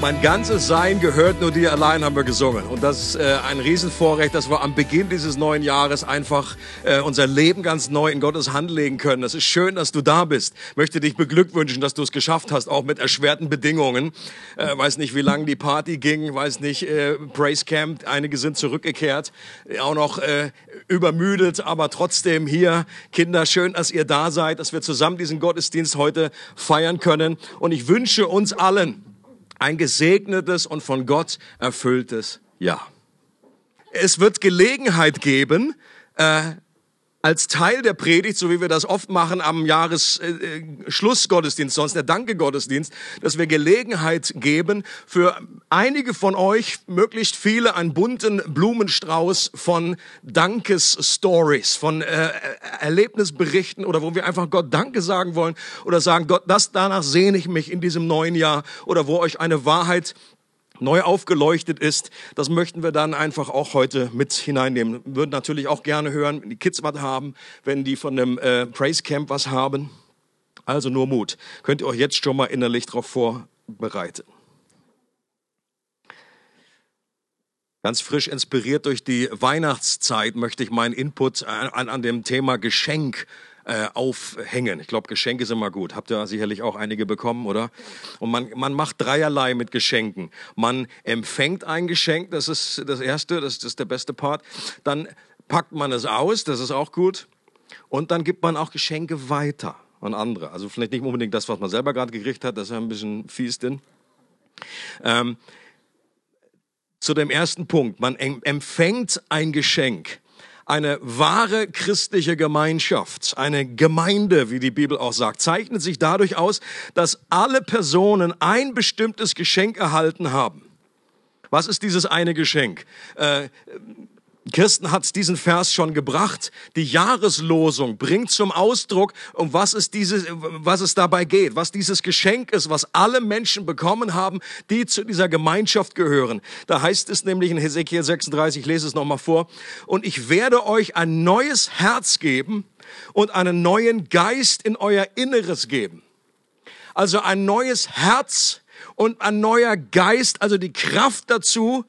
Mein ganzes Sein gehört nur dir allein, haben wir gesungen. Und das ist äh, ein Riesenvorrecht, dass wir am Beginn dieses neuen Jahres einfach äh, unser Leben ganz neu in Gottes Hand legen können. Das ist schön, dass du da bist. Möchte dich beglückwünschen, dass du es geschafft hast, auch mit erschwerten Bedingungen. Äh, weiß nicht, wie lange die Party ging, weiß nicht, äh, Praise Camp, einige sind zurückgekehrt, auch noch äh, übermüdet, aber trotzdem hier, Kinder, schön, dass ihr da seid, dass wir zusammen diesen Gottesdienst heute feiern können. Und ich wünsche uns allen, ein gesegnetes und von Gott erfülltes Jahr. Es wird Gelegenheit geben, äh, als Teil der Predigt, so wie wir das oft machen am Jahresschlussgottesdienst, äh, sonst der Danke-Gottesdienst, dass wir Gelegenheit geben für einige von euch, möglichst viele, einen bunten Blumenstrauß von Dankes-Stories, von äh, Erlebnisberichten oder wo wir einfach Gott Danke sagen wollen oder sagen, Gott, das danach sehne ich mich in diesem neuen Jahr oder wo euch eine Wahrheit neu aufgeleuchtet ist. Das möchten wir dann einfach auch heute mit hineinnehmen. Wir würden natürlich auch gerne hören, wenn die Kids was haben, wenn die von dem äh, Praise Camp was haben. Also nur Mut. Könnt ihr euch jetzt schon mal innerlich darauf vorbereiten. Ganz frisch inspiriert durch die Weihnachtszeit möchte ich meinen Input an, an dem Thema Geschenk äh, aufhängen. Ich glaube, Geschenke sind immer gut. Habt ihr sicherlich auch einige bekommen, oder? Und man, man macht dreierlei mit Geschenken. Man empfängt ein Geschenk, das ist das Erste, das ist der beste Part. Dann packt man es aus, das ist auch gut. Und dann gibt man auch Geschenke weiter an andere. Also vielleicht nicht unbedingt das, was man selber gerade gekriegt hat, das ist ja ein bisschen fies denn. Ähm, zu dem ersten Punkt. Man empfängt ein Geschenk eine wahre christliche Gemeinschaft, eine Gemeinde, wie die Bibel auch sagt, zeichnet sich dadurch aus, dass alle Personen ein bestimmtes Geschenk erhalten haben. Was ist dieses eine Geschenk? Äh, Kirsten hat diesen Vers schon gebracht. Die Jahreslosung bringt zum Ausdruck, um was es, diese, was es dabei geht, was dieses Geschenk ist, was alle Menschen bekommen haben, die zu dieser Gemeinschaft gehören. Da heißt es nämlich in Hesekiel 36, ich lese es nochmal vor, und ich werde euch ein neues Herz geben und einen neuen Geist in euer Inneres geben. Also ein neues Herz und ein neuer Geist, also die Kraft dazu,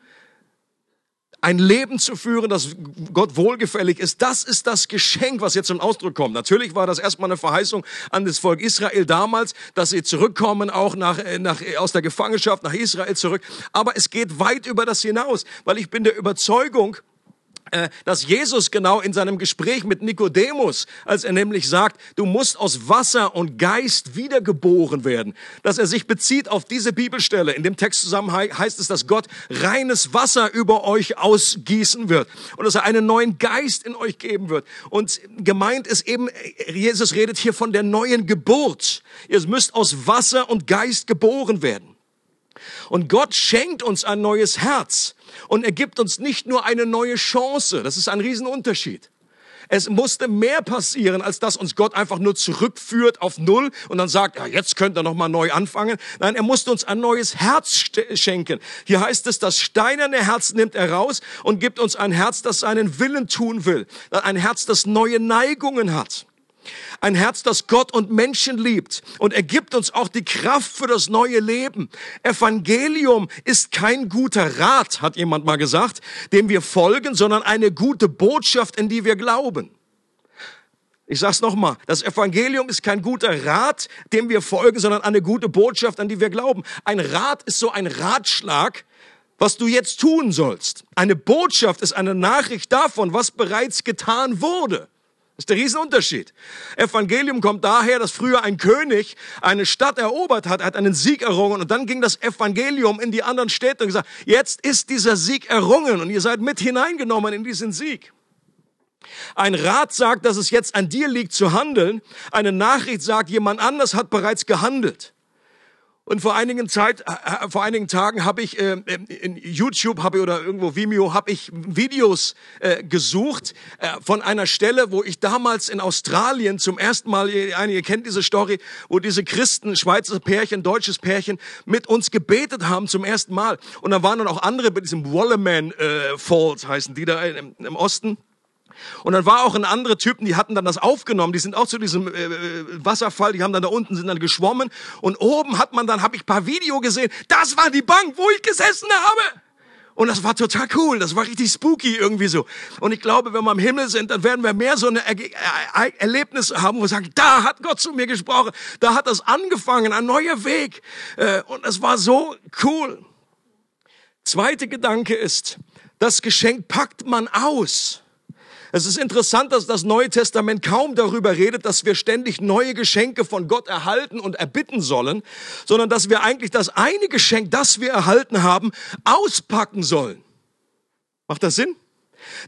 ein Leben zu führen, das Gott wohlgefällig ist, das ist das Geschenk, was jetzt zum Ausdruck kommt. Natürlich war das erstmal eine Verheißung an das Volk Israel damals, dass sie zurückkommen, auch nach, äh, nach, äh, aus der Gefangenschaft nach Israel zurück. Aber es geht weit über das hinaus, weil ich bin der Überzeugung, dass Jesus genau in seinem Gespräch mit Nikodemus, als er nämlich sagt, du musst aus Wasser und Geist wiedergeboren werden, dass er sich bezieht auf diese Bibelstelle. In dem Text zusammen heißt es, dass Gott reines Wasser über euch ausgießen wird und dass er einen neuen Geist in euch geben wird. Und gemeint ist eben, Jesus redet hier von der neuen Geburt. Ihr müsst aus Wasser und Geist geboren werden. Und Gott schenkt uns ein neues Herz. Und er gibt uns nicht nur eine neue Chance. Das ist ein Riesenunterschied. Es musste mehr passieren, als dass uns Gott einfach nur zurückführt auf Null und dann sagt, ja, jetzt könnt ihr nochmal neu anfangen. Nein, er musste uns ein neues Herz schenken. Hier heißt es, das steinerne Herz nimmt er raus und gibt uns ein Herz, das seinen Willen tun will. Ein Herz, das neue Neigungen hat. Ein Herz, das Gott und Menschen liebt. Und er gibt uns auch die Kraft für das neue Leben. Evangelium ist kein guter Rat, hat jemand mal gesagt, dem wir folgen, sondern eine gute Botschaft, in die wir glauben. Ich sag's nochmal, das Evangelium ist kein guter Rat, dem wir folgen, sondern eine gute Botschaft, an die wir glauben. Ein Rat ist so ein Ratschlag, was du jetzt tun sollst. Eine Botschaft ist eine Nachricht davon, was bereits getan wurde. Das ist der Riesenunterschied. Evangelium kommt daher, dass früher ein König eine Stadt erobert hat, hat einen Sieg errungen und dann ging das Evangelium in die anderen Städte und gesagt, jetzt ist dieser Sieg errungen und ihr seid mit hineingenommen in diesen Sieg. Ein Rat sagt, dass es jetzt an dir liegt zu handeln. Eine Nachricht sagt, jemand anders hat bereits gehandelt. Und vor einigen Zeit, äh, vor einigen Tagen habe ich äh, in YouTube habe oder irgendwo Vimeo habe ich Videos äh, gesucht äh, von einer Stelle, wo ich damals in Australien zum ersten Mal, einige kennt diese Story, wo diese Christen, Schweizer Pärchen, deutsches Pärchen mit uns gebetet haben zum ersten Mal. Und da waren dann auch andere bei diesem Wallerman äh, Falls heißen die da im, im Osten. Und dann war auch ein anderer Typen, die hatten dann das aufgenommen, die sind auch zu diesem äh, Wasserfall, die haben dann da unten, sind dann geschwommen und oben hat man dann, habe ich paar Video gesehen, das war die Bank, wo ich gesessen habe. Und das war total cool, das war richtig spooky irgendwie so. Und ich glaube, wenn wir im Himmel sind, dann werden wir mehr so eine er er Erlebnis haben, wo wir sagen, da hat Gott zu mir gesprochen, da hat das angefangen, ein neuer Weg. Äh, und es war so cool. Zweiter Gedanke ist, das Geschenk packt man aus. Es ist interessant, dass das Neue Testament kaum darüber redet, dass wir ständig neue Geschenke von Gott erhalten und erbitten sollen, sondern dass wir eigentlich das eine Geschenk, das wir erhalten haben, auspacken sollen. Macht das Sinn?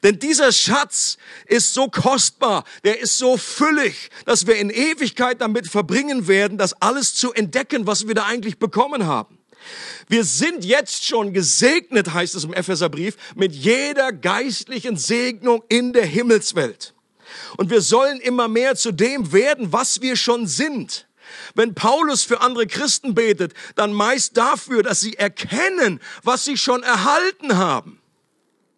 Denn dieser Schatz ist so kostbar, der ist so füllig, dass wir in Ewigkeit damit verbringen werden, das alles zu entdecken, was wir da eigentlich bekommen haben. Wir sind jetzt schon gesegnet, heißt es im Epheserbrief, mit jeder geistlichen Segnung in der Himmelswelt. Und wir sollen immer mehr zu dem werden, was wir schon sind. Wenn Paulus für andere Christen betet, dann meist dafür, dass sie erkennen, was sie schon erhalten haben.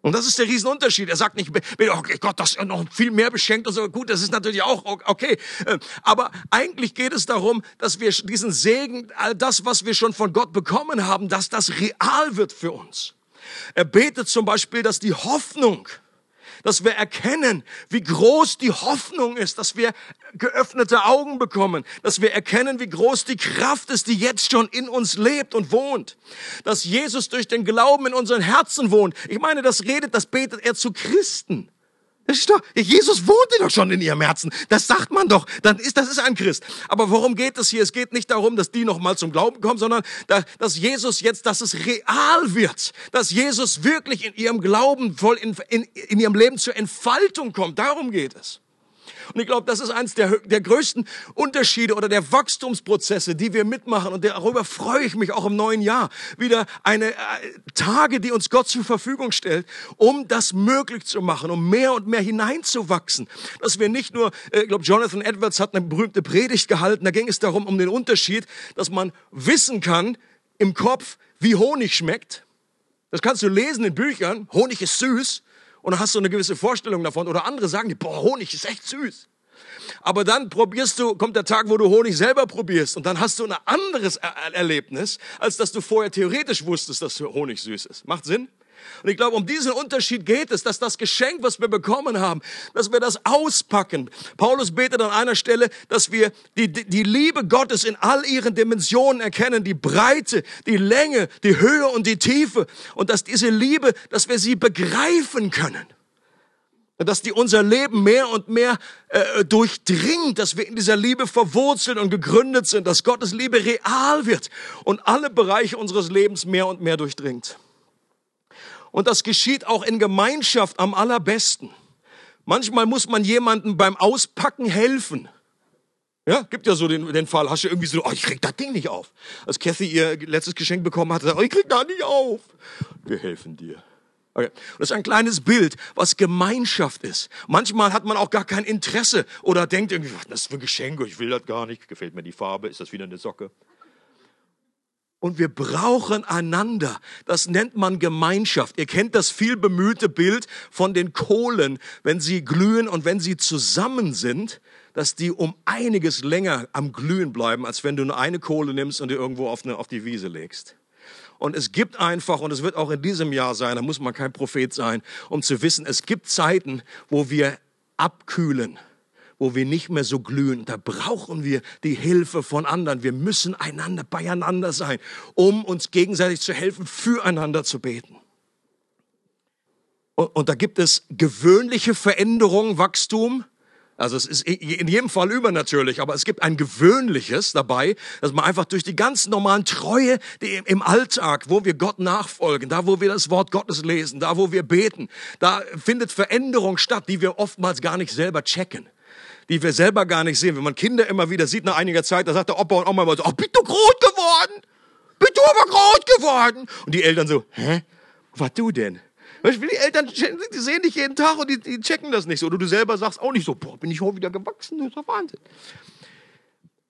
Und das ist der Riesenunterschied. Er sagt nicht, oh Gott, das ist noch viel mehr beschenkt und so. Gut, das ist natürlich auch okay. Äh, aber eigentlich geht es darum, dass wir diesen Segen, all das, was wir schon von Gott bekommen haben, dass das real wird für uns. Er betet zum Beispiel, dass die Hoffnung, dass wir erkennen, wie groß die Hoffnung ist, dass wir geöffnete Augen bekommen, dass wir erkennen, wie groß die Kraft ist, die jetzt schon in uns lebt und wohnt, dass Jesus durch den Glauben in unseren Herzen wohnt. Ich meine, das redet, das betet er zu Christen. Das ist doch, Jesus wohnt doch schon in ihrem Herzen. Das sagt man doch. Dann ist, das ist ein Christ. Aber worum geht es hier? Es geht nicht darum, dass die noch mal zum Glauben kommen, sondern dass Jesus jetzt, dass es real wird. Dass Jesus wirklich in ihrem Glauben voll in, in, in ihrem Leben zur Entfaltung kommt. Darum geht es. Und ich glaube, das ist eines der, der größten Unterschiede oder der Wachstumsprozesse, die wir mitmachen. Und darüber freue ich mich auch im neuen Jahr. Wieder eine äh, Tage, die uns Gott zur Verfügung stellt, um das möglich zu machen, um mehr und mehr hineinzuwachsen. Dass wir nicht nur, äh, ich glaube, Jonathan Edwards hat eine berühmte Predigt gehalten. Da ging es darum, um den Unterschied, dass man wissen kann im Kopf, wie Honig schmeckt. Das kannst du lesen in Büchern. Honig ist süß und dann hast du eine gewisse Vorstellung davon. Oder andere sagen, boah, Honig ist echt süß. Aber dann probierst du, kommt der Tag, wo du Honig selber probierst und dann hast du ein anderes er Erlebnis, als dass du vorher theoretisch wusstest, dass Honig süß ist. Macht Sinn? Und ich glaube, um diesen Unterschied geht es, dass das Geschenk, was wir bekommen haben, dass wir das auspacken. Paulus betet an einer Stelle, dass wir die, die Liebe Gottes in all ihren Dimensionen erkennen, die Breite, die Länge, die Höhe und die Tiefe. Und dass diese Liebe, dass wir sie begreifen können dass die unser Leben mehr und mehr äh, durchdringt, dass wir in dieser Liebe verwurzelt und gegründet sind, dass Gottes Liebe real wird und alle Bereiche unseres Lebens mehr und mehr durchdringt. Und das geschieht auch in Gemeinschaft am allerbesten. Manchmal muss man jemandem beim Auspacken helfen. Ja, gibt ja so den, den Fall, hast du irgendwie so, oh, ich krieg das Ding nicht auf. Als Kathy ihr letztes Geschenk bekommen hat, oh, ich krieg da nicht auf. Wir helfen dir. Okay. Das ist ein kleines Bild, was Gemeinschaft ist. Manchmal hat man auch gar kein Interesse oder denkt irgendwie, was ist das für ein Geschenk, ich will das gar nicht, gefällt mir die Farbe, ist das wieder eine Socke? Und wir brauchen einander. Das nennt man Gemeinschaft. Ihr kennt das viel bemühte Bild von den Kohlen, wenn sie glühen und wenn sie zusammen sind, dass die um einiges länger am Glühen bleiben, als wenn du nur eine Kohle nimmst und die irgendwo auf, eine, auf die Wiese legst. Und es gibt einfach, und es wird auch in diesem Jahr sein, da muss man kein Prophet sein, um zu wissen, es gibt Zeiten, wo wir abkühlen wo wir nicht mehr so glühen. Da brauchen wir die Hilfe von anderen. Wir müssen einander beieinander sein, um uns gegenseitig zu helfen, füreinander zu beten. Und, und da gibt es gewöhnliche Veränderungen, Wachstum. Also es ist in jedem Fall übernatürlich, aber es gibt ein gewöhnliches dabei, dass man einfach durch die ganz normalen Treue die im Alltag, wo wir Gott nachfolgen, da wo wir das Wort Gottes lesen, da wo wir beten, da findet Veränderung statt, die wir oftmals gar nicht selber checken die wir selber gar nicht sehen. Wenn man Kinder immer wieder sieht nach einiger Zeit, da sagt der Opa und Oma immer so, oh, bist du groß geworden? Bist du aber groß geworden? Und die Eltern so, hä? Was du denn? Die Eltern die sehen dich jeden Tag und die, die checken das nicht so. Oder du selber sagst auch nicht so, boah, bin ich heute wieder gewachsen, das ist doch Wahnsinn.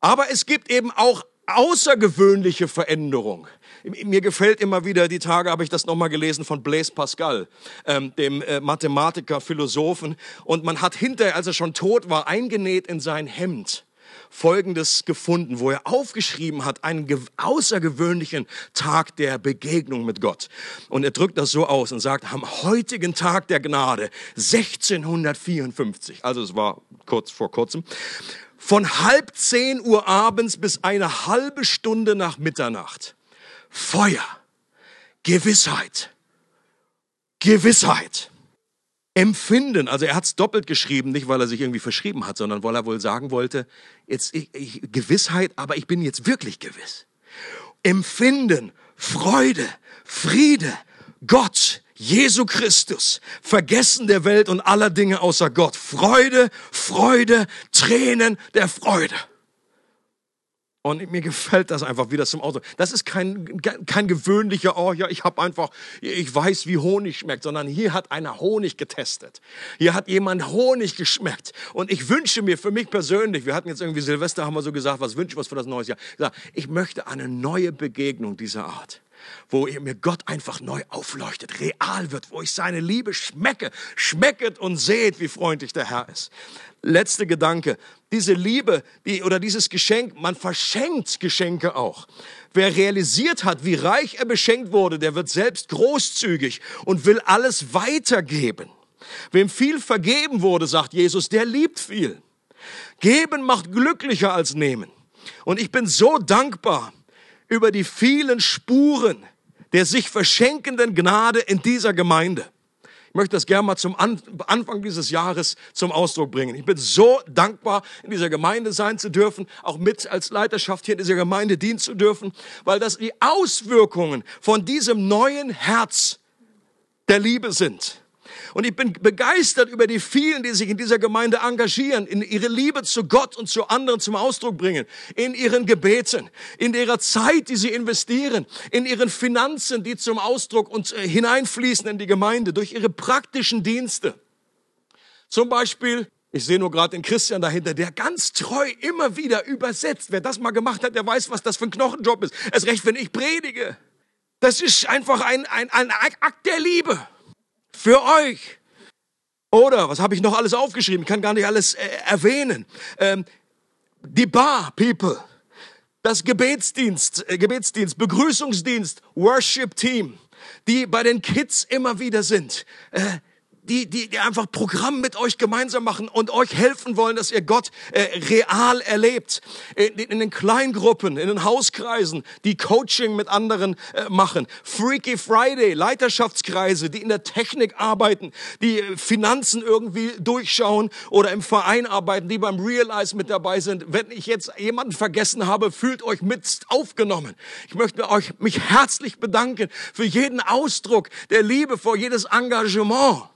Aber es gibt eben auch außergewöhnliche Veränderung. Mir gefällt immer wieder, die Tage habe ich das nochmal gelesen von Blaise Pascal, ähm, dem äh, Mathematiker, Philosophen. Und man hat hinterher, als er schon tot war, eingenäht in sein Hemd Folgendes gefunden, wo er aufgeschrieben hat, einen außergewöhnlichen Tag der Begegnung mit Gott. Und er drückt das so aus und sagt, am heutigen Tag der Gnade, 1654, also es war kurz vor kurzem, von halb zehn Uhr abends bis eine halbe Stunde nach Mitternacht. Feuer, Gewissheit, Gewissheit. Empfinden, also er hat es doppelt geschrieben, nicht weil er sich irgendwie verschrieben hat, sondern weil er wohl sagen wollte, jetzt ich, ich, Gewissheit, aber ich bin jetzt wirklich gewiss. Empfinden, Freude, Friede, Gott, Jesu Christus, Vergessen der Welt und aller Dinge außer Gott. Freude, Freude, Tränen der Freude. Und mir gefällt das einfach, wie das zum Ausdruck. Das ist kein, kein gewöhnlicher, oh ja, ich habe einfach, ich weiß, wie Honig schmeckt, sondern hier hat einer Honig getestet. Hier hat jemand Honig geschmeckt. Und ich wünsche mir für mich persönlich, wir hatten jetzt irgendwie Silvester, haben wir so gesagt, was wünsche ich was für das neue Jahr? Ich möchte eine neue Begegnung dieser Art wo mir Gott einfach neu aufleuchtet, real wird, wo ich seine Liebe schmecke, schmecket und seht, wie freundlich der Herr ist. Letzte Gedanke. Diese Liebe die, oder dieses Geschenk, man verschenkt Geschenke auch. Wer realisiert hat, wie reich er beschenkt wurde, der wird selbst großzügig und will alles weitergeben. Wem viel vergeben wurde, sagt Jesus, der liebt viel. Geben macht glücklicher als nehmen. Und ich bin so dankbar, über die vielen Spuren der sich verschenkenden Gnade in dieser Gemeinde. Ich möchte das gerne mal zum Anfang dieses Jahres zum Ausdruck bringen. Ich bin so dankbar, in dieser Gemeinde sein zu dürfen, auch mit als Leiterschaft hier in dieser Gemeinde dienen zu dürfen, weil das die Auswirkungen von diesem neuen Herz der Liebe sind. Und ich bin begeistert über die vielen, die sich in dieser Gemeinde engagieren, in ihre Liebe zu Gott und zu anderen zum Ausdruck bringen, in ihren Gebeten, in ihrer Zeit, die sie investieren, in ihren Finanzen, die zum Ausdruck und äh, hineinfließen in die Gemeinde, durch ihre praktischen Dienste. Zum Beispiel ich sehe nur gerade den Christian dahinter, der ganz treu immer wieder übersetzt. Wer das mal gemacht hat, der weiß, was das für ein Knochenjob ist. Erst recht, wenn ich predige. Das ist einfach ein, ein, ein Akt der Liebe für euch. Oder, was habe ich noch alles aufgeschrieben? Ich kann gar nicht alles äh, erwähnen. Ähm, die Bar, People. Das Gebetsdienst, äh, Gebetsdienst, Begrüßungsdienst, Worship Team, die bei den Kids immer wieder sind. Äh, die, die, die einfach Programm mit euch gemeinsam machen und euch helfen wollen, dass ihr Gott äh, real erlebt. In, in, den Kleingruppen, in den Hauskreisen, die Coaching mit anderen äh, machen. Freaky Friday, Leiterschaftskreise, die in der Technik arbeiten, die äh, Finanzen irgendwie durchschauen oder im Verein arbeiten, die beim Realize mit dabei sind. Wenn ich jetzt jemanden vergessen habe, fühlt euch mit aufgenommen. Ich möchte euch mich herzlich bedanken für jeden Ausdruck der Liebe, vor jedes Engagement.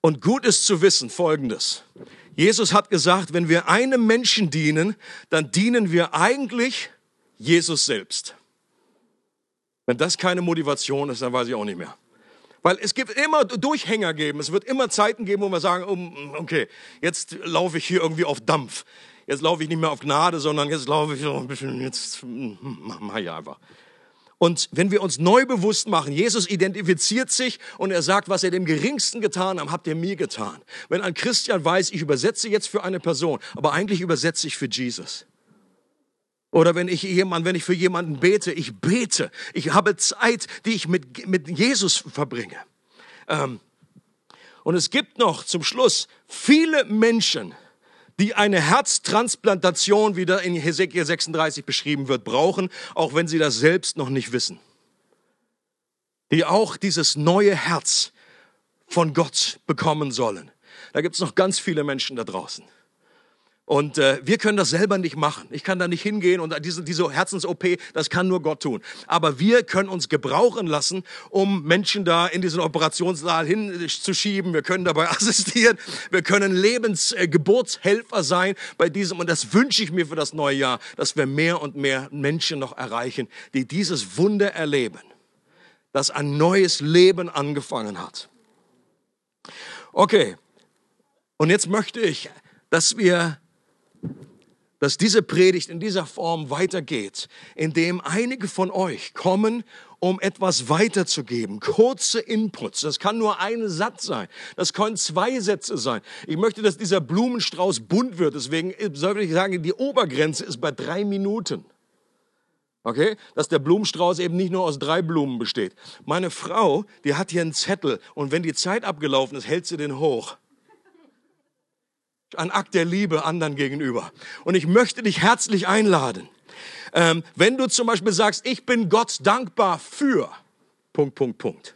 Und gut ist zu wissen Folgendes. Jesus hat gesagt, wenn wir einem Menschen dienen, dann dienen wir eigentlich Jesus selbst. Wenn das keine Motivation ist, dann weiß ich auch nicht mehr. Weil es gibt immer Durchhänger geben. Es wird immer Zeiten geben, wo wir sagen, okay, jetzt laufe ich hier irgendwie auf Dampf. Jetzt laufe ich nicht mehr auf Gnade, sondern jetzt laufe ich so ein bisschen, jetzt mach ich einfach. Und wenn wir uns neu bewusst machen, Jesus identifiziert sich und er sagt, was er dem Geringsten getan hat, habt ihr mir getan. Wenn ein Christian weiß, ich übersetze jetzt für eine Person, aber eigentlich übersetze ich für Jesus. Oder wenn ich jemand, wenn ich für jemanden bete, ich bete. Ich habe Zeit, die ich mit, mit Jesus verbringe. Ähm, und es gibt noch zum Schluss viele Menschen, die eine Herztransplantation, wie da in Hesekiel 36 beschrieben wird, brauchen, auch wenn sie das selbst noch nicht wissen. Die auch dieses neue Herz von Gott bekommen sollen. Da gibt es noch ganz viele Menschen da draußen. Und äh, wir können das selber nicht machen. Ich kann da nicht hingehen und diese, diese Herzens-OP, das kann nur Gott tun. Aber wir können uns gebrauchen lassen, um Menschen da in diesen Operationssaal hinzuschieben. Wir können dabei assistieren. Wir können Lebensgeburtshelfer äh, sein bei diesem. Und das wünsche ich mir für das neue Jahr, dass wir mehr und mehr Menschen noch erreichen, die dieses Wunder erleben, dass ein neues Leben angefangen hat. Okay. Und jetzt möchte ich, dass wir dass diese Predigt in dieser Form weitergeht, indem einige von euch kommen, um etwas weiterzugeben. Kurze Inputs. Das kann nur ein Satz sein. Das können zwei Sätze sein. Ich möchte, dass dieser Blumenstrauß bunt wird. Deswegen soll ich sagen, die Obergrenze ist bei drei Minuten. Okay? Dass der Blumenstrauß eben nicht nur aus drei Blumen besteht. Meine Frau, die hat hier einen Zettel und wenn die Zeit abgelaufen ist, hält sie den hoch ein Akt der Liebe anderen gegenüber. Und ich möchte dich herzlich einladen. Ähm, wenn du zum Beispiel sagst, ich bin Gott dankbar für, Punkt, Punkt, Punkt.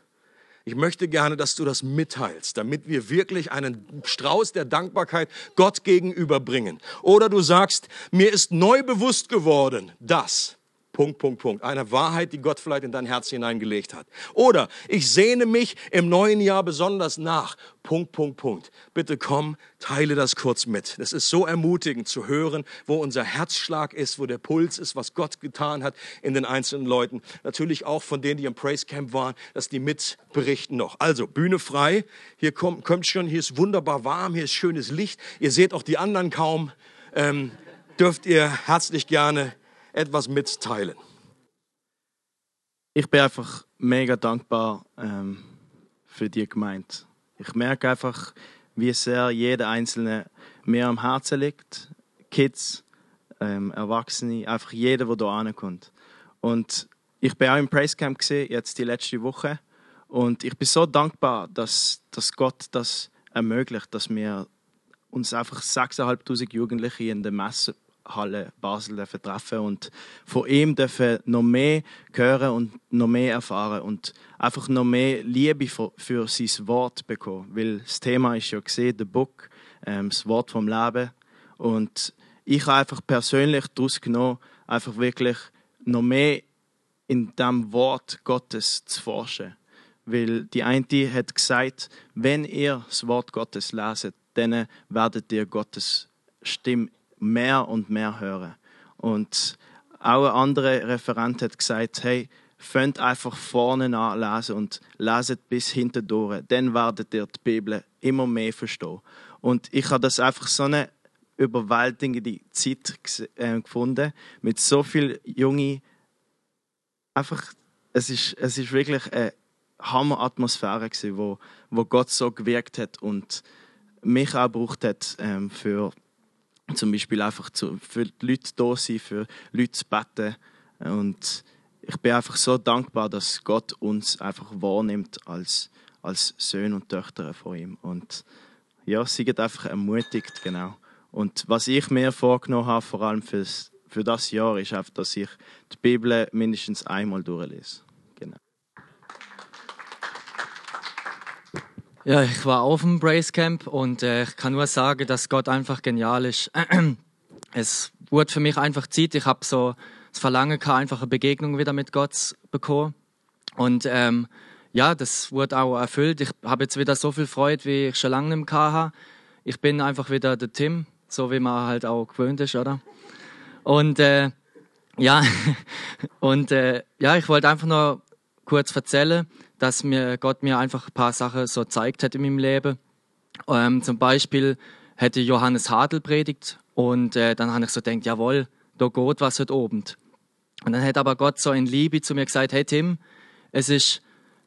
Ich möchte gerne, dass du das mitteilst, damit wir wirklich einen Strauß der Dankbarkeit Gott gegenüber bringen. Oder du sagst, mir ist neu bewusst geworden, dass Punkt, Punkt, Punkt. Eine Wahrheit, die Gott vielleicht in dein Herz hineingelegt hat. Oder ich sehne mich im neuen Jahr besonders nach. Punkt, Punkt, Punkt. Bitte komm, teile das kurz mit. Es ist so ermutigend zu hören, wo unser Herzschlag ist, wo der Puls ist, was Gott getan hat in den einzelnen Leuten. Natürlich auch von denen, die im Praise Camp waren, dass die mitberichten noch. Also, Bühne frei. Hier kommt, kommt schon, hier ist wunderbar warm, hier ist schönes Licht. Ihr seht auch die anderen kaum. Ähm, dürft ihr herzlich gerne etwas mitteilen? Ich bin einfach mega dankbar ähm, für die Gemeinde. Ich merke einfach, wie sehr jeder Einzelne mir am Herzen liegt. Kids, ähm, Erwachsene, einfach jeder, der hier ankommt. Und ich bin auch im Praise Camp gesehen, jetzt die letzte Woche. Und ich bin so dankbar, dass, dass Gott das ermöglicht, dass wir uns einfach 6'500 Jugendliche in der Messe Halle Basel treffen und von ihm dürfen noch mehr hören und noch mehr erfahren und einfach noch mehr Liebe für, für sein Wort bekommen. Weil das Thema ist ja gesehen, der Book, ähm, das Wort vom Leben. Und ich habe einfach persönlich daraus genommen, einfach wirklich noch mehr in dem Wort Gottes zu forschen. Weil die eine hat gesagt, wenn ihr das Wort Gottes leset, dann werdet ihr Gottes Stimme mehr und mehr hören. Und auch ein anderer Referent hat gesagt, hey, fängt einfach vorne an lesen und leset bis hinten durch. Dann werdet ihr die Bibel immer mehr verstehen. Und ich habe das einfach so eine überwältigende Zeit äh, gefunden, mit so vielen jungen, einfach, es ist, es ist wirklich eine Hammer-Atmosphäre wo, wo Gott so gewirkt hat und mich auch gebraucht hat ähm, für zum Beispiel einfach zu, für die Leute da sein, für Leute zu beten. Und ich bin einfach so dankbar, dass Gott uns einfach wahrnimmt als, als Söhne und Töchter von ihm. Und ja, sie geht einfach ermutigt, genau. Und was ich mir vorgenommen habe, vor allem fürs, für das Jahr, ist einfach, dass ich die Bibel mindestens einmal durchlese. Ja, ich war auf dem Brace Camp und äh, ich kann nur sagen, dass Gott einfach genial ist. es wurde für mich einfach Zeit. Ich habe so das Verlangen gehabt, einfach eine Begegnung wieder mit Gott bekommen. Und ähm, ja, das wurde auch erfüllt. Ich habe jetzt wieder so viel Freude, wie ich schon lange nicht mehr hatte. Ich bin einfach wieder der Tim, so wie man halt auch gewöhnt ist, oder? Und äh, ja, und äh, ja, ich wollte einfach nur kurz erzählen dass mir Gott mir einfach ein paar Sachen so zeigt hat in meinem Leben. Ähm, zum Beispiel hätte Johannes Hadel predigt und äh, dann habe ich so gedacht, jawohl, da geht was heute Abend. Und dann hat aber Gott so in Liebe zu mir gesagt, hey Tim, es ist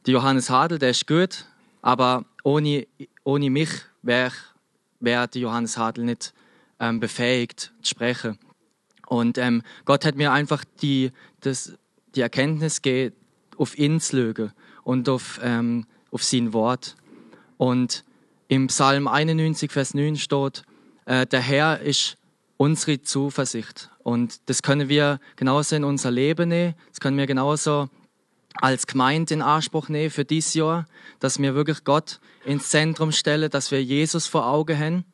der Johannes Hadel, der ist gut, aber ohne, ohne mich wäre wär der Johannes Hadel nicht ähm, befähigt zu sprechen. Und ähm, Gott hat mir einfach die, das, die Erkenntnis gegeben, auf ihn zu lügen und auf, ähm, auf sein Wort. Und im Psalm 91, Vers 9 steht, äh, der Herr ist unsere Zuversicht. Und das können wir genauso in unser Leben nehmen. Das können wir genauso als Gemeinde in Anspruch nehmen für dieses Jahr, dass wir wirklich Gott ins Zentrum stellen, dass wir Jesus vor Augen haben.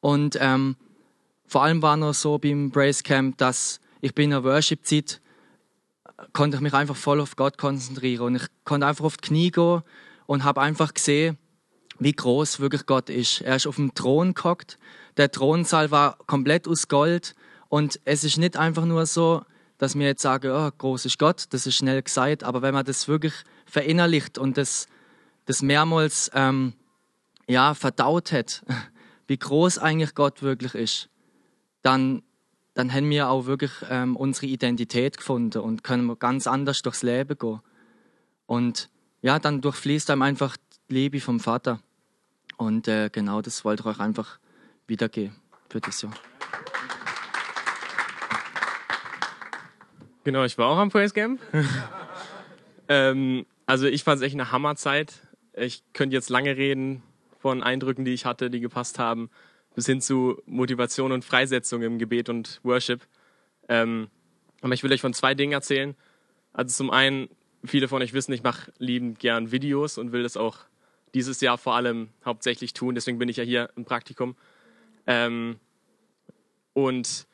Und ähm, vor allem war noch so beim Brace Camp, dass ich bin in der Worship-Zeit, konnte ich mich einfach voll auf Gott konzentrieren und ich konnte einfach auf die Knie gehen und habe einfach gesehen, wie groß wirklich Gott ist. Er ist auf dem Thron gehockt. Der Thronsaal war komplett aus Gold und es ist nicht einfach nur so, dass wir jetzt sagen, oh, groß ist Gott, das ist schnell gesagt, aber wenn man das wirklich verinnerlicht und das, das mehrmals ähm, ja, verdaut hat, wie groß eigentlich Gott wirklich ist, dann, dann haben wir auch wirklich ähm, unsere Identität gefunden und können ganz anders durchs Leben gehen. Und ja, dann durchfließt einem einfach die Liebe vom Vater. Und äh, genau das wollte ich euch einfach wiedergeben für das Jahr. Genau, ich war auch am Praise Camp. ähm, also ich fand es echt eine Hammerzeit. Ich könnte jetzt lange reden von Eindrücken, die ich hatte, die gepasst haben, bis hin zu Motivation und Freisetzung im Gebet und Worship. Ähm, aber ich will euch von zwei Dingen erzählen. Also zum einen, viele von euch wissen, ich mache liebend gern Videos und will das auch dieses Jahr vor allem hauptsächlich tun. Deswegen bin ich ja hier im Praktikum. Ähm, und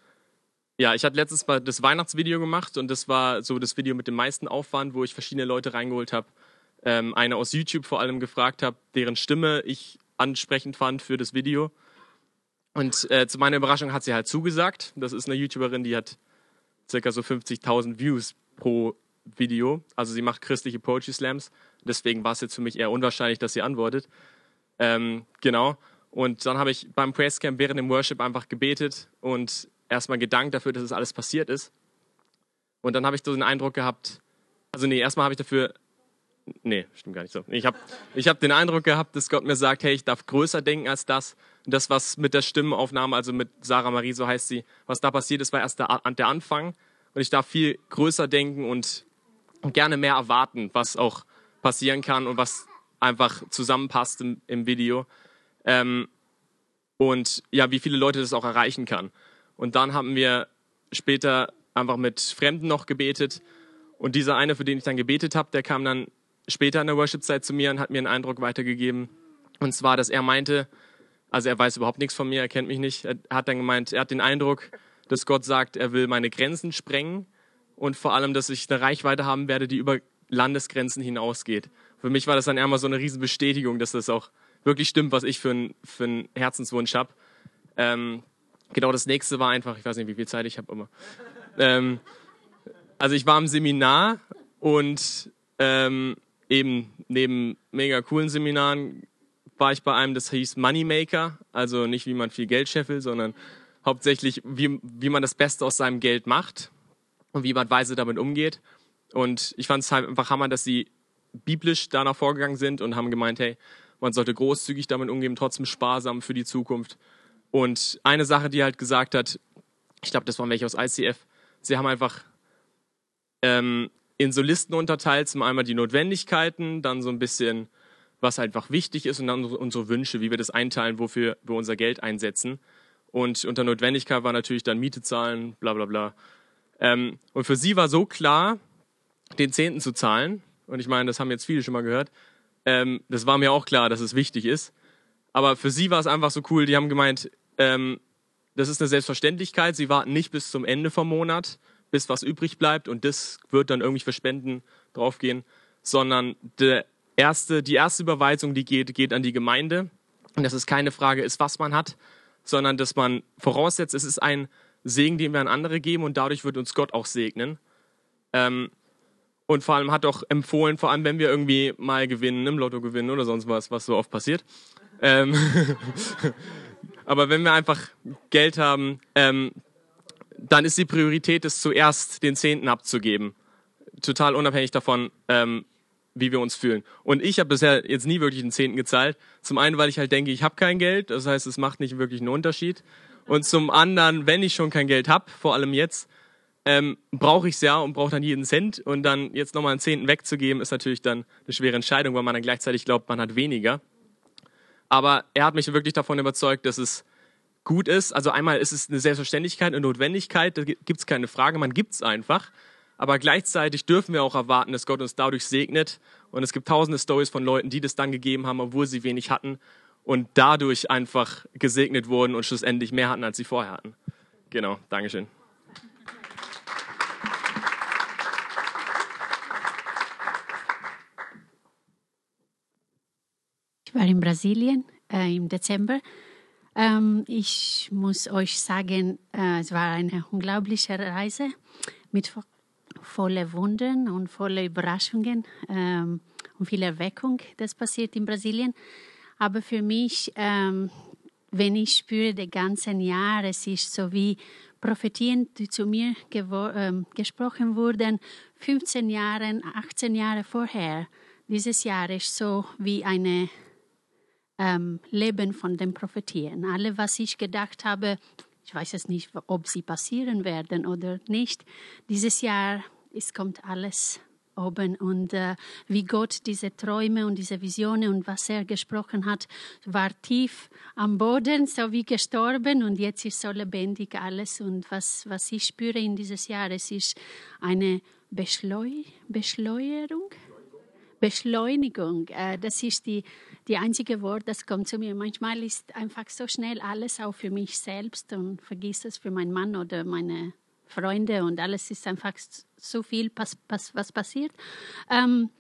ja, ich hatte letztes Mal das Weihnachtsvideo gemacht und das war so das Video mit dem meisten Aufwand, wo ich verschiedene Leute reingeholt habe. Ähm, eine aus YouTube vor allem gefragt habe, deren Stimme ich ansprechend fand für das Video. Und äh, zu meiner Überraschung hat sie halt zugesagt. Das ist eine YouTuberin, die hat circa so 50.000 Views pro Video. Also sie macht christliche Poetry Slams. Deswegen war es jetzt für mich eher unwahrscheinlich, dass sie antwortet. Ähm, genau. Und dann habe ich beim Praise Camp während dem Worship einfach gebetet und erstmal gedankt dafür, dass es das alles passiert ist. Und dann habe ich so den Eindruck gehabt, also nee, erstmal habe ich dafür, nee, stimmt gar nicht so. Ich habe ich hab den Eindruck gehabt, dass Gott mir sagt, hey, ich darf größer denken als das. Das, was mit der Stimmenaufnahme, also mit Sarah Marie, so heißt sie, was da passiert ist, war erst der, der Anfang. Und ich darf viel größer denken und, und gerne mehr erwarten, was auch passieren kann und was einfach zusammenpasst im, im Video. Ähm, und ja, wie viele Leute das auch erreichen kann. Und dann haben wir später einfach mit Fremden noch gebetet. Und dieser eine, für den ich dann gebetet habe, der kam dann später in der Worship-Zeit zu mir und hat mir einen Eindruck weitergegeben. Und zwar, dass er meinte, also er weiß überhaupt nichts von mir, er kennt mich nicht. Er hat dann gemeint, er hat den Eindruck, dass Gott sagt, er will meine Grenzen sprengen und vor allem, dass ich eine Reichweite haben werde, die über Landesgrenzen hinausgeht. Für mich war das dann eher so eine Riesenbestätigung, dass das auch wirklich stimmt, was ich für, ein, für einen Herzenswunsch habe. Ähm, Genau, das nächste war einfach, ich weiß nicht, wie viel Zeit ich habe immer. Ähm, also ich war im Seminar und ähm, eben neben mega coolen Seminaren war ich bei einem, das hieß Moneymaker, also nicht wie man viel Geld scheffelt, sondern hauptsächlich wie, wie man das Beste aus seinem Geld macht und wie man weise damit umgeht. Und ich fand es halt einfach hammer, dass sie biblisch danach vorgegangen sind und haben gemeint, hey, man sollte großzügig damit umgehen, trotzdem sparsam für die Zukunft. Und eine Sache, die halt gesagt hat, ich glaube, das waren welche aus ICF, sie haben einfach ähm, in so Listen unterteilt, zum einmal die Notwendigkeiten, dann so ein bisschen, was einfach wichtig ist und dann unsere Wünsche, wie wir das einteilen, wofür wir unser Geld einsetzen. Und unter Notwendigkeit war natürlich dann Miete zahlen, bla bla bla. Ähm, und für sie war so klar, den Zehnten zu zahlen. Und ich meine, das haben jetzt viele schon mal gehört. Ähm, das war mir auch klar, dass es wichtig ist. Aber für sie war es einfach so cool, die haben gemeint, ähm, das ist eine Selbstverständlichkeit, sie warten nicht bis zum Ende vom Monat, bis was übrig bleibt und das wird dann irgendwie für Spenden draufgehen, sondern der erste, die erste Überweisung, die geht, geht an die Gemeinde. Und dass es keine Frage ist, was man hat, sondern dass man voraussetzt, es ist ein Segen, den wir an andere geben und dadurch wird uns Gott auch segnen. Ähm, und vor allem hat auch empfohlen, vor allem wenn wir irgendwie mal gewinnen, im Lotto gewinnen oder sonst was, was so oft passiert, ähm, aber wenn wir einfach Geld haben, ähm, dann ist die Priorität, es zuerst den Zehnten abzugeben. Total unabhängig davon, ähm, wie wir uns fühlen. Und ich habe bisher jetzt nie wirklich einen Zehnten gezahlt. Zum einen, weil ich halt denke, ich habe kein Geld, das heißt, es macht nicht wirklich einen Unterschied. Und zum anderen, wenn ich schon kein Geld habe, vor allem jetzt, ähm, brauche ich es ja und brauche dann jeden Cent. Und dann jetzt nochmal einen Zehnten wegzugeben, ist natürlich dann eine schwere Entscheidung, weil man dann gleichzeitig glaubt, man hat weniger. Aber er hat mich wirklich davon überzeugt, dass es gut ist. Also einmal ist es eine Selbstverständlichkeit, eine Notwendigkeit, da gibt es keine Frage, man gibt es einfach. Aber gleichzeitig dürfen wir auch erwarten, dass Gott uns dadurch segnet. Und es gibt tausende Stories von Leuten, die das dann gegeben haben, obwohl sie wenig hatten und dadurch einfach gesegnet wurden und schlussendlich mehr hatten, als sie vorher hatten. Genau, Dankeschön. Ich war in Brasilien äh, im Dezember. Ähm, ich muss euch sagen, äh, es war eine unglaubliche Reise mit voller Wundern und voller Überraschungen ähm, und viel Erweckung, das passiert in Brasilien. Aber für mich, ähm, wenn ich spüre, das ganze Jahr, es ist so wie Prophetien, die zu mir ähm, gesprochen wurden, 15 Jahre, 18 Jahre vorher. Dieses Jahr ist so wie eine ähm, Leben von den Prophetien. Alle, was ich gedacht habe, ich weiß es nicht, ob sie passieren werden oder nicht. Dieses Jahr es kommt alles oben und äh, wie Gott diese Träume und diese Visionen und was er gesprochen hat, war tief am Boden, so wie gestorben und jetzt ist so lebendig alles und was, was ich spüre in dieses Jahr, es ist eine Beschleu Beschleunigung. Beschleunigung, äh, das ist die, die einzige Wort, das kommt zu mir. Manchmal ist einfach so schnell alles auch für mich selbst und vergiss es für meinen Mann oder meine Freunde und alles ist einfach so viel, was, passiert. Ähm,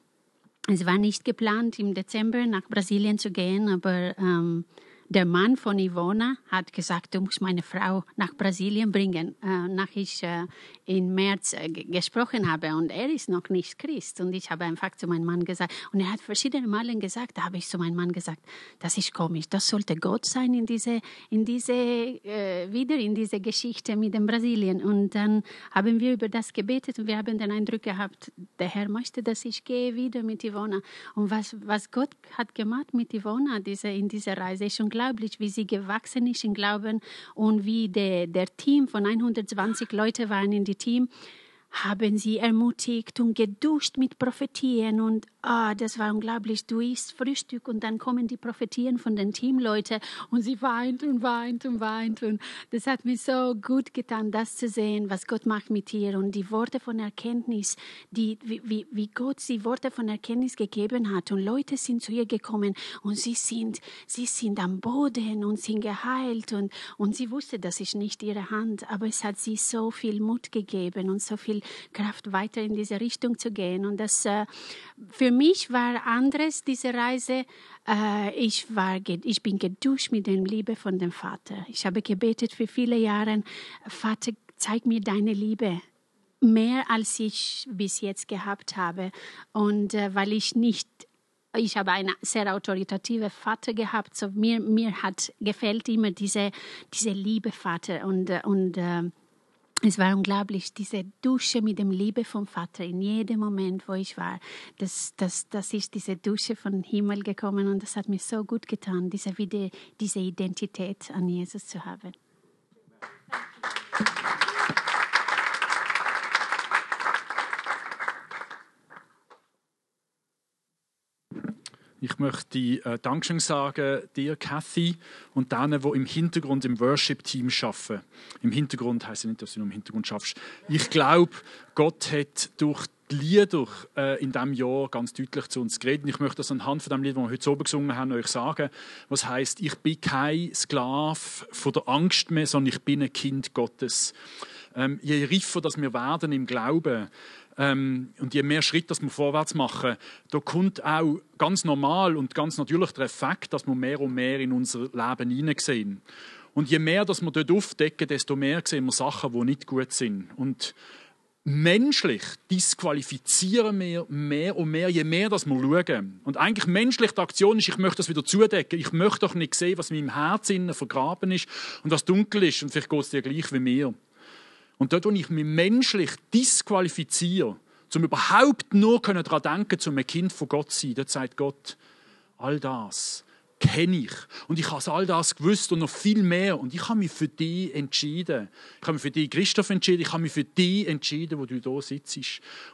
es war nicht geplant, im Dezember nach Brasilien zu gehen, aber ähm, der Mann von Ivona hat gesagt, du musst meine Frau nach Brasilien bringen, äh, nach ich äh, im März äh, gesprochen habe. Und er ist noch nicht Christ. Und ich habe einfach zu meinem Mann gesagt, und er hat verschiedene Male gesagt, da habe ich zu meinem Mann gesagt, das ist komisch, das sollte Gott sein in diese, in diese, äh, wieder in diese Geschichte mit dem Brasilien. Und dann haben wir über das gebetet und wir haben den Eindruck gehabt, der Herr möchte, dass ich gehe wieder mit Ivona. Und was, was Gott hat gemacht mit Ivona diese, in dieser Reise ist schon unglaublich, wie sie gewachsen ist im Glauben und wie der, der Team von 120 Leuten waren in die Team haben sie ermutigt und geduscht mit Prophetien und ah, das war unglaublich. Du isst Frühstück und dann kommen die Prophetien von den Teamleuten und sie weint und weint und weint und das hat mir so gut getan, das zu sehen, was Gott macht mit ihr und die Worte von Erkenntnis, die, wie, wie Gott sie Worte von Erkenntnis gegeben hat und Leute sind zu ihr gekommen und sie sind, sie sind am Boden und sind geheilt und, und sie wusste, das ist nicht ihre Hand, aber es hat sie so viel Mut gegeben und so viel Kraft weiter in diese Richtung zu gehen und das äh, für mich war anderes diese Reise. Äh, ich, war, ich bin geduscht mit der Liebe von dem Vater. Ich habe gebetet für viele Jahre, Vater, zeig mir deine Liebe mehr als ich bis jetzt gehabt habe. Und äh, weil ich nicht, ich habe einen sehr autoritativen Vater gehabt, so mir, mir hat gefällt immer diese, diese Liebe Vater und, äh, und äh, es war unglaublich, diese Dusche mit dem Liebe vom Vater in jedem Moment, wo ich war. Das, das, das ist diese Dusche vom Himmel gekommen und das hat mir so gut getan, diese, diese Identität an Jesus zu haben. Ich möchte äh, Dankeschön sagen dir, Kathy, und denen, die im Hintergrund im Worship-Team arbeiten. Im Hintergrund heisst ja nicht, dass du nur im Hintergrund schaffst. Ich glaube, Gott hat durch die Lieder äh, in diesem Jahr ganz deutlich zu uns geredet. Ich möchte das anhand von dem Lied, das wir heute oben gesungen haben, euch sagen. Was heißt, ich bin kein Sklave von der Angst mehr, sondern ich bin ein Kind Gottes. Ähm, je reifer dass wir werden im Glauben, ähm, und je mehr Schritte dass wir vorwärts machen, da kommt auch ganz normal und ganz natürlich der Effekt, dass wir mehr und mehr in unser Leben hineinsehen. Und je mehr dass wir dort aufdecken, desto mehr sehen wir Sachen, die nicht gut sind. Und menschlich disqualifizieren wir mehr und mehr, je mehr dass wir schauen. Und eigentlich menschlich die Aktion ist, ich möchte das wieder zudecken. Ich möchte doch nicht sehen, was in meinem Herzen vergraben ist und was dunkel ist. Und vielleicht geht es dir gleich wie mir. Und dort, wo ich mich menschlich disqualifiziere, um überhaupt nur daran denken, zum ein Kind von Gott zu sein, dort sagt Gott, all das kenne ich. Und ich habe all das gewusst und noch viel mehr. Und ich habe mich für dich entschieden. Ich habe mich für dich, Christoph, entschieden. Ich habe mich für dich entschieden, wo du da sitzt.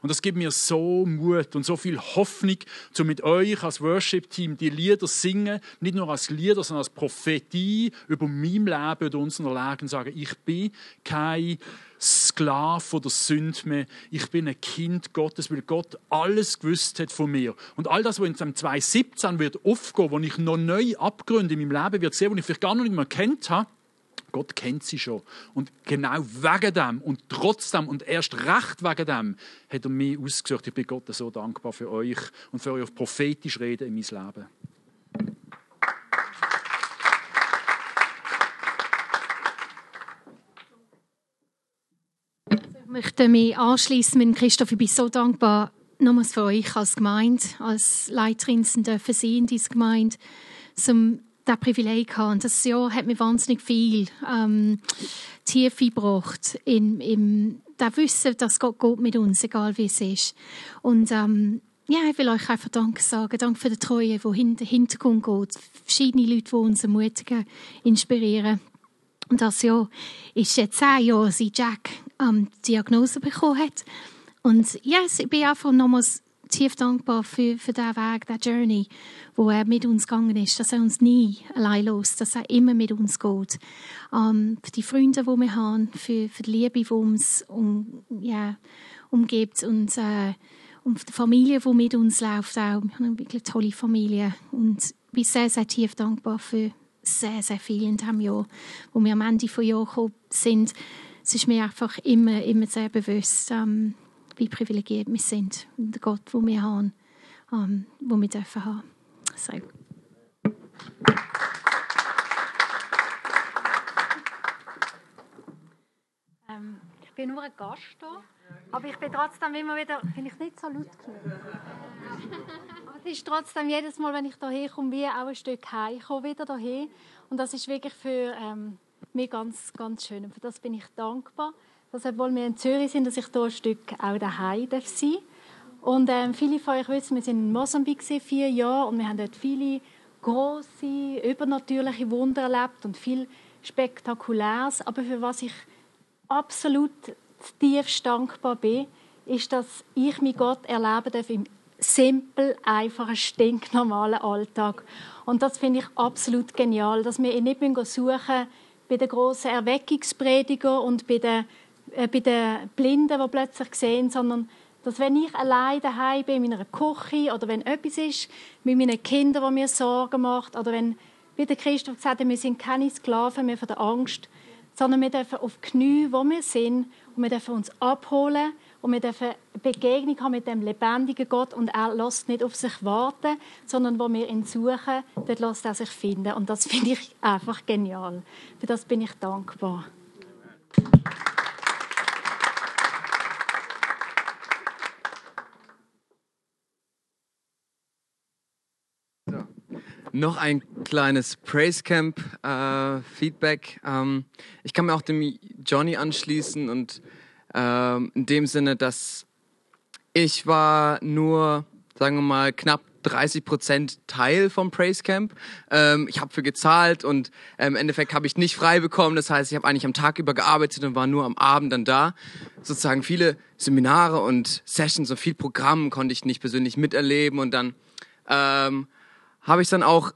Und das gibt mir so Mut und so viel Hoffnung, um mit euch als Worship-Team die Lieder singen. Nicht nur als Lieder, sondern als Prophetie über mein Leben oder unseren Leben. Und sagen, ich bin kein Sklave von der Sünde mehr. Ich bin ein Kind Gottes, weil Gott alles gewusst hat von mir. Und all das, was in 2017 wird aufgehen, wo ich noch neue Abgründe in meinem Leben wird sehen, die ich vielleicht gar noch nicht mehr kennt habe, Gott kennt sie schon. Und genau wegen dem und trotzdem und erst recht wegen dem hat er mich ausgesucht. Ich bin Gott so dankbar für euch und für euer prophetisches Reden in mein Leben. Möchte mich anschließen mit Christoph. Ich bin so dankbar nochmals für euch als Gemeinde, als Leiterin dürfen sein in dieser Gemeinde, zum das Privileg haben. Das Jahr hat mir wahnsinnig viel ähm, Tiefe gebracht in, in das Wissen, dass Gott geht mit uns, egal wie es ist. Und ähm, ja, ich will euch einfach Danke sagen. Danke für die Treue, die hinter Hintergrund geht. Verschiedene Leute, die uns ermutigen, inspirieren. Und das Jahr ist jetzt zehn Jahre, seit Jack ähm, Diagnose bekommen hat. Und yes, ich bin einfach nochmals tief dankbar für, für diesen Weg, diese Journey, wo er mit uns gegangen ist, dass er uns nie allein lässt, dass er immer mit uns geht. Um, für die Freunde, die wir haben, für, für die Liebe, die uns um, yeah, umgibt und äh, um die Familie, die mit uns läuft auch. Wir haben eine wirklich tolle Familie und ich bin sehr, sehr tief dankbar für sehr, sehr viel in diesem Jahr, wo wir am Ende des Jahres sind. Es ist mir einfach immer, immer sehr bewusst, ähm, wie privilegiert wir sind und den Gott, wo wir haben, um, wo wir dürfen haben. So. Ähm, ich bin nur ein Gast hier, aber ich bin trotzdem immer wieder, finde ich nicht so laut genug. Es ist trotzdem jedes Mal, wenn ich hierher komme, wie auch ein Stück heim. Ich komme wieder hierher und das ist wirklich für ähm, mich ganz, ganz schön. Und für das bin ich dankbar dass obwohl wir in Zürich sind, dass ich hier ein Stück auch daheim sein darf. Und ähm, viele von euch wissen, wir sind in Mosambik vier Jahre und wir haben dort viele große übernatürliche Wunder erlebt und viel Spektakuläres. Aber für was ich absolut tiefst dankbar bin, ist, dass ich mit Gott erleben darf im simpel, einfachen, stinknormalen Alltag. Und das finde ich absolut genial, dass wir ihn nicht suchen bei den grossen Erweckungspredigern und bei den äh, bei den Blinden, die plötzlich sehen, sondern dass wenn ich allein daheim bin in meiner Küche oder wenn etwas ist mit meinen Kindern, die mir Sorgen macht oder wenn, wie der Christoph gesagt hat, wir sind keine Sklaven mehr von der Angst, sondern wir dürfen auf die Knie, wo wir sind, und wir dürfen uns abholen und wir dürfen Begegnung haben mit dem lebendigen Gott und er lässt nicht auf sich warten, sondern wo wir ihn suchen, dort lässt er sich finden und das finde ich einfach genial. Für das bin ich dankbar. Noch ein kleines Praise Camp äh, Feedback. Ähm, ich kann mir auch dem Johnny anschließen und ähm, in dem Sinne, dass ich war nur, sagen wir mal, knapp 30 Prozent Teil vom Praise Camp. Ähm, ich habe für gezahlt und äh, im Endeffekt habe ich nicht frei bekommen. Das heißt, ich habe eigentlich am Tag über gearbeitet und war nur am Abend dann da. Sozusagen viele Seminare und Sessions und viel Programm konnte ich nicht persönlich miterleben und dann ähm, habe ich dann auch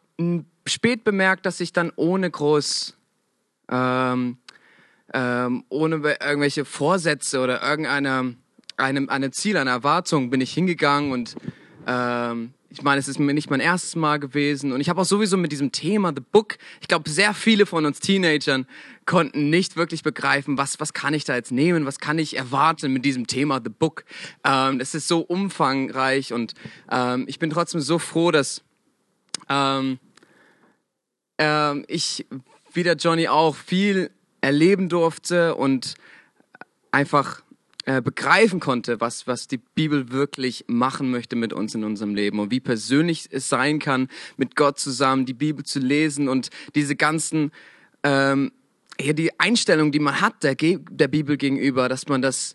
spät bemerkt, dass ich dann ohne groß, ähm, ähm, ohne irgendwelche Vorsätze oder irgendeine einem, einem Ziel, einer Erwartung bin ich hingegangen und ähm, ich meine, es ist mir nicht mein erstes Mal gewesen und ich habe auch sowieso mit diesem Thema The Book, ich glaube, sehr viele von uns Teenagern konnten nicht wirklich begreifen, was was kann ich da jetzt nehmen, was kann ich erwarten mit diesem Thema The Book. Ähm, es ist so umfangreich und ähm, ich bin trotzdem so froh, dass ähm, ähm, ich, wie der Johnny auch, viel erleben durfte und einfach äh, begreifen konnte, was, was die Bibel wirklich machen möchte mit uns in unserem Leben und wie persönlich es sein kann, mit Gott zusammen die Bibel zu lesen und diese ganzen, ähm, ja, die Einstellung, die man hat der, der Bibel gegenüber, dass man das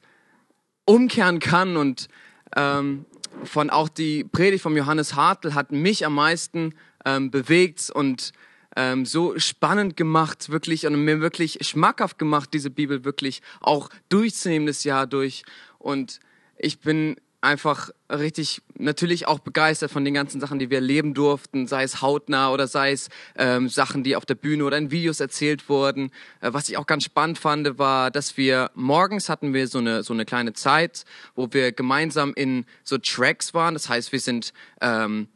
umkehren kann und ähm, von auch die Predigt von Johannes Hartl hat mich am meisten ähm, bewegt und ähm, so spannend gemacht, wirklich und mir wirklich schmackhaft gemacht, diese Bibel wirklich auch durchzunehmen das Jahr durch. Und ich bin einfach richtig natürlich auch begeistert von den ganzen Sachen, die wir erleben durften, sei es hautnah oder sei es ähm, Sachen, die auf der Bühne oder in Videos erzählt wurden. Äh, was ich auch ganz spannend fand, war, dass wir morgens hatten wir so eine so eine kleine Zeit, wo wir gemeinsam in so Tracks waren. Das heißt, wir sind ähm,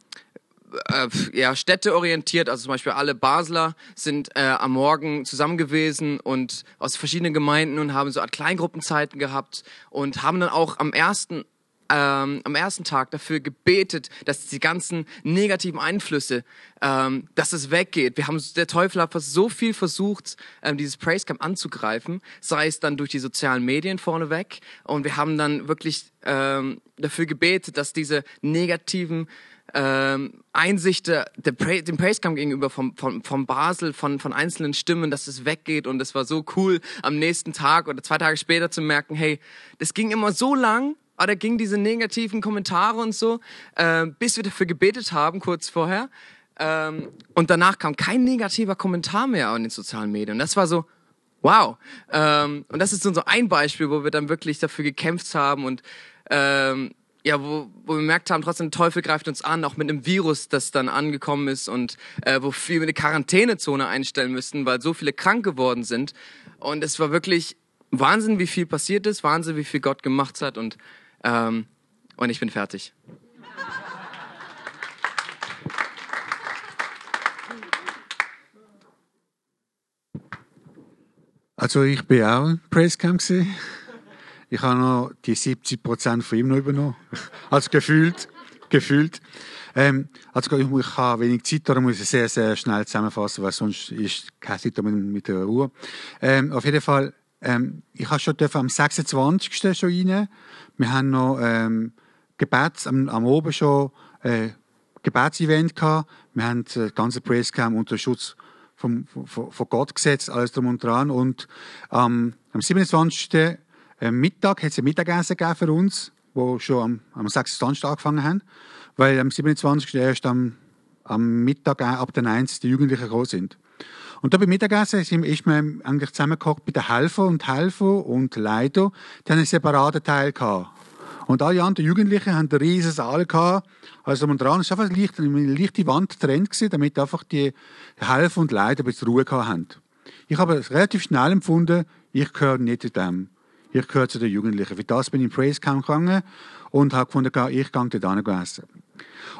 äh, ja, städteorientiert, also zum Beispiel alle Basler sind äh, am Morgen zusammen gewesen und aus verschiedenen Gemeinden und haben so Art Kleingruppenzeiten gehabt und haben dann auch am ersten ähm, am ersten Tag dafür gebetet, dass die ganzen negativen Einflüsse, ähm, dass es weggeht. Wir haben, der Teufel hat so viel versucht, ähm, dieses Praise Camp anzugreifen, sei es dann durch die sozialen Medien vorneweg. Und wir haben dann wirklich ähm, dafür gebetet, dass diese negativen ähm, Einsicht der, der pra dem Praisecamp gegenüber vom, vom, vom Basel, von, von einzelnen Stimmen, dass es weggeht und es war so cool, am nächsten Tag oder zwei Tage später zu merken, hey, das ging immer so lang, aber da ging diese negativen Kommentare und so, äh, bis wir dafür gebetet haben, kurz vorher. Ähm, und danach kam kein negativer Kommentar mehr an den sozialen Medien. Und das war so, wow. Ähm, und das ist so ein Beispiel, wo wir dann wirklich dafür gekämpft haben und ähm, ja, wo, wo wir gemerkt haben, trotzdem der Teufel greift uns an, auch mit einem Virus, das dann angekommen ist und äh, wo wir eine Quarantänezone einstellen müssten, weil so viele krank geworden sind. Und es war wirklich Wahnsinn, wie viel passiert ist, Wahnsinn, wie viel Gott gemacht hat und, ähm, und ich bin fertig. Also ich bin auch im Praisecamp gewesen. Ich habe noch die 70 Prozent von ihm noch übernommen. Also gefühlt, gefühlt. Ähm, also ich, ich habe wenig Zeit, darum muss ich sehr, sehr schnell zusammenfassen, weil sonst ist keine Zeit mit, mit der Uhr. Ähm, auf jeden Fall, ähm, ich habe schon am 26. schon rein. Wir haben noch ähm, Gebets, am, am Oben schon äh, Gebetsevent gehabt. Wir haben das ganze Praise-Camp unter Schutz vom, von, von Gott gesetzt, alles drum und dran. Und ähm, am 27. Am Mittag hat es ein Mittagessen gegeben für uns, wo schon am, am 26. angefangen haben, weil am 27. erst am, am Mittag ab den 1. die Jugendlichen gekommen sind. Und da beim Mittagessen ist man eigentlich zusammengekocht bei den Helfer und Helfer und Leiter, die haben einen separaten Teil gehabt. Und alle anderen Jugendlichen haben einen riesen Saal gehabt. Also man dran, war einfach leicht, eine leichte Wand getrennt gewesen, damit einfach die Helfer und Leiter ein bisschen Ruhe gehabt haben. Ich habe es relativ schnell empfunden, ich gehöre nicht zu dem ich gehöre zu den Jugendlichen. Für das bin ich in Praise Camp gegangen und habe gefunden, ich gehe dort essen.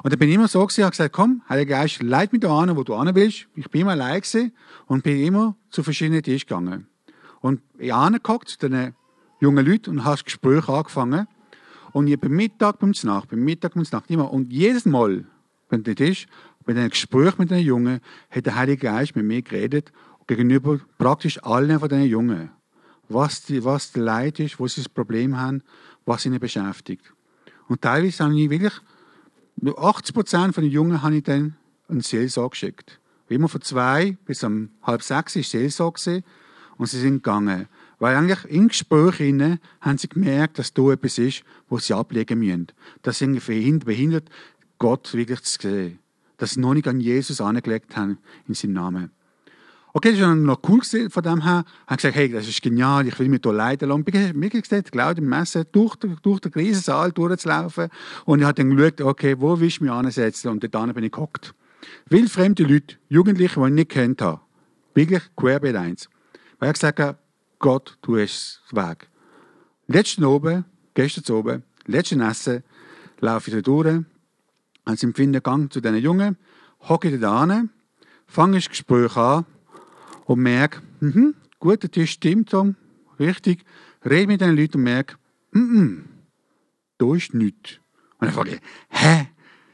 Und dann bin ich immer so gewesen, habe gesagt, komm, Heiliger Geist, leit mich da an, wo du hin willst. Ich bin immer allein gewesen und bin immer zu verschiedenen Tischen gegangen. Und ich angehockt zu den jungen Leuten und habe das Gespräch angefangen. Und ich beim Mittag, beim Nacht, beim Mittag, beim Nacht, immer. Und jedes Mal, wenn der Tisch, bei einem Gespräch mit den Jungen, hat der Heilige Geist mit mir geredet, gegenüber praktisch allen von den Jungen was, die, was der Leid ist, wo sie das Problem haben, was ihnen beschäftigt. Und teilweise habe ich wirklich, 80 Prozent von den Jungen habe ich dann einen Seelsorge geschickt. Immer von zwei bis um halb sechs war Seelsorge und sie sind gegangen. Weil eigentlich im Gespräch innen haben sie gemerkt, dass da etwas ist, wo sie ablegen müssen. Dass sie behindert, Gott wirklich zu sehen. Dass sie noch nicht an Jesus angelegt haben in seinem Namen. Okay, das war noch cool von dem her. Ich habe gesagt, hey, das ist genial, ich will mich hier leiden lassen. Ich habe wirklich gesagt, glaube im Messen durch, durch den Krisensaal durchzulaufen. Und ich habe dann geschaut, okay, wo willst du mich ansetzen? Und dort bin ich gehockt. Wildfremde Leute, Jugendliche, die ich nicht kennt habe. Wirklich querbeet eins. Weil ich gesagt Gott, du hast das Weg. Letzten oben, gestern oben, letzten Essen, laufe ich da durch, als im Gang zu diesen Jungen, hocke ich da an, fange das Gespräch an, und merke, mhm, gut, das stimmt so, richtig, rede mit den Leuten und merke, mhm, da ist nichts. Und dann frage ich, hä?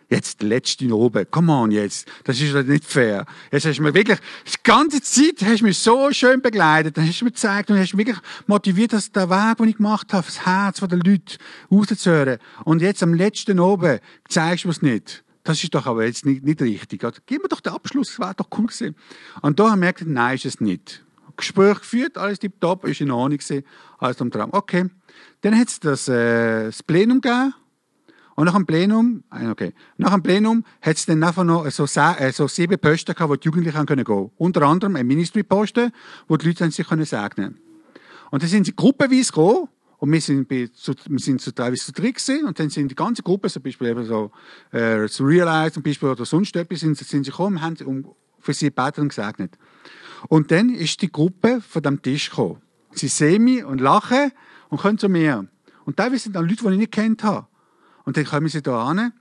Jetzt letzte oben, come on jetzt, das ist doch nicht fair. Jetzt hast du mir wirklich, die ganze Zeit hast du mich so schön begleitet, dann hast du mir gezeigt und hast mich wirklich motiviert, dass der Weg, den ich gemacht habe, das Herz der Leute rauszuhören. Und jetzt am letzten oben zeigst du es nicht. Das ist doch aber jetzt nicht, nicht richtig. Also, gib mir doch den Abschluss, das wäre doch cool gewesen. Und da haben wir gemerkt, nein, ist es nicht. Gespräch geführt, alles tipptopp, ist in Ordnung gewesen, alles am Traum. Okay. Dann hat es das, äh, das Plenum gegeben. Und nach dem Plenum, ah, okay, nach dem Plenum hat es dann einfach noch so, äh, so sieben Posten gehabt, wo die Jugendlichen gehen können Unter anderem ein Ministry-Posten, wo die Leute sich können segnen Und dann sind sie gruppenweise gekommen und wir sind, bei, zu, wir sind zu teilweise zu dritt gewesen, und dann sind die ganze Gruppe, zum Beispiel eben so, äh, zu Realize zum Beispiel oder sonst etwas, sind, sind sie gekommen und haben für sie und gesegnet. Und dann ist die Gruppe von dem Tisch gekommen. Sie sehen mich und lachen und kommen zu mir. Und teilweise sind dann Leute, die ich nicht kennt habe. Und dann kommen sie da an.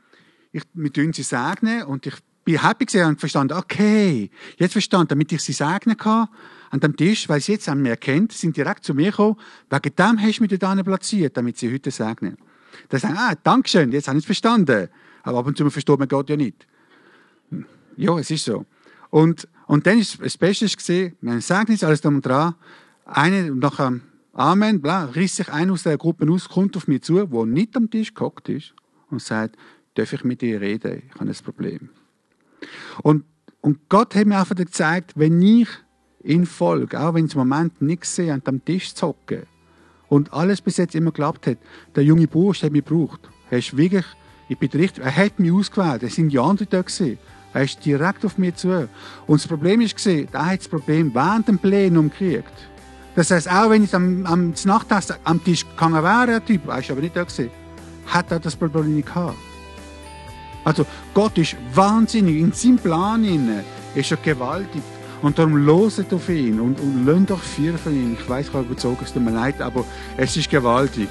ich, wir tun sie segnen und ich bin happy gesehen und verstanden, okay, jetzt verstanden, damit ich sie segnen kann an dem Tisch, weil sie jetzt an mir kennt, sind direkt zu mir gekommen, wegen dem hast du mich da platziert, damit sie heute segnen. Dann sagen, ah, Dankeschön, jetzt habe ich es verstanden. Aber ab und zu versteht man Gott ja nicht. Ja, es ist so. Und, und dann ist das Beste gesehen, wir sagen jetzt alles drum und dran. Eine, nach einem Amen, bla, riss sich einer aus der Gruppe aus, kommt auf mich zu, der nicht am Tisch gehockt ist und sagt, darf ich mit dir reden? Ich habe ein Problem. Und, und Gott hat mir einfach gezeigt, wenn ich in Folge, auch wenn es im Moment nichts sehe, an dem Tisch zocken und alles bis jetzt immer geklappt hat, der junge Bursch hat mich gebraucht. Er ist wirklich, ich bin richtig, er hat mich ausgewählt, es sind die anderen da. Er ist direkt auf mich zu. Und das Problem ist gesehen, er hat das Problem während dem Plenum gekriegt. Das heißt, auch wenn ich am, am Nachtessen am Tisch gegangen wäre, der Typ, er ist aber nicht da gewesen, hat er das Problem nicht gehabt. Also Gott ist wahnsinnig, in seinem Plan ist er gewaltig. Und darum loset auf ihn und, und lasst euch führen von ihm. Ich weiß, ich habe überzogen, es tut mir leid, aber es ist gewaltig.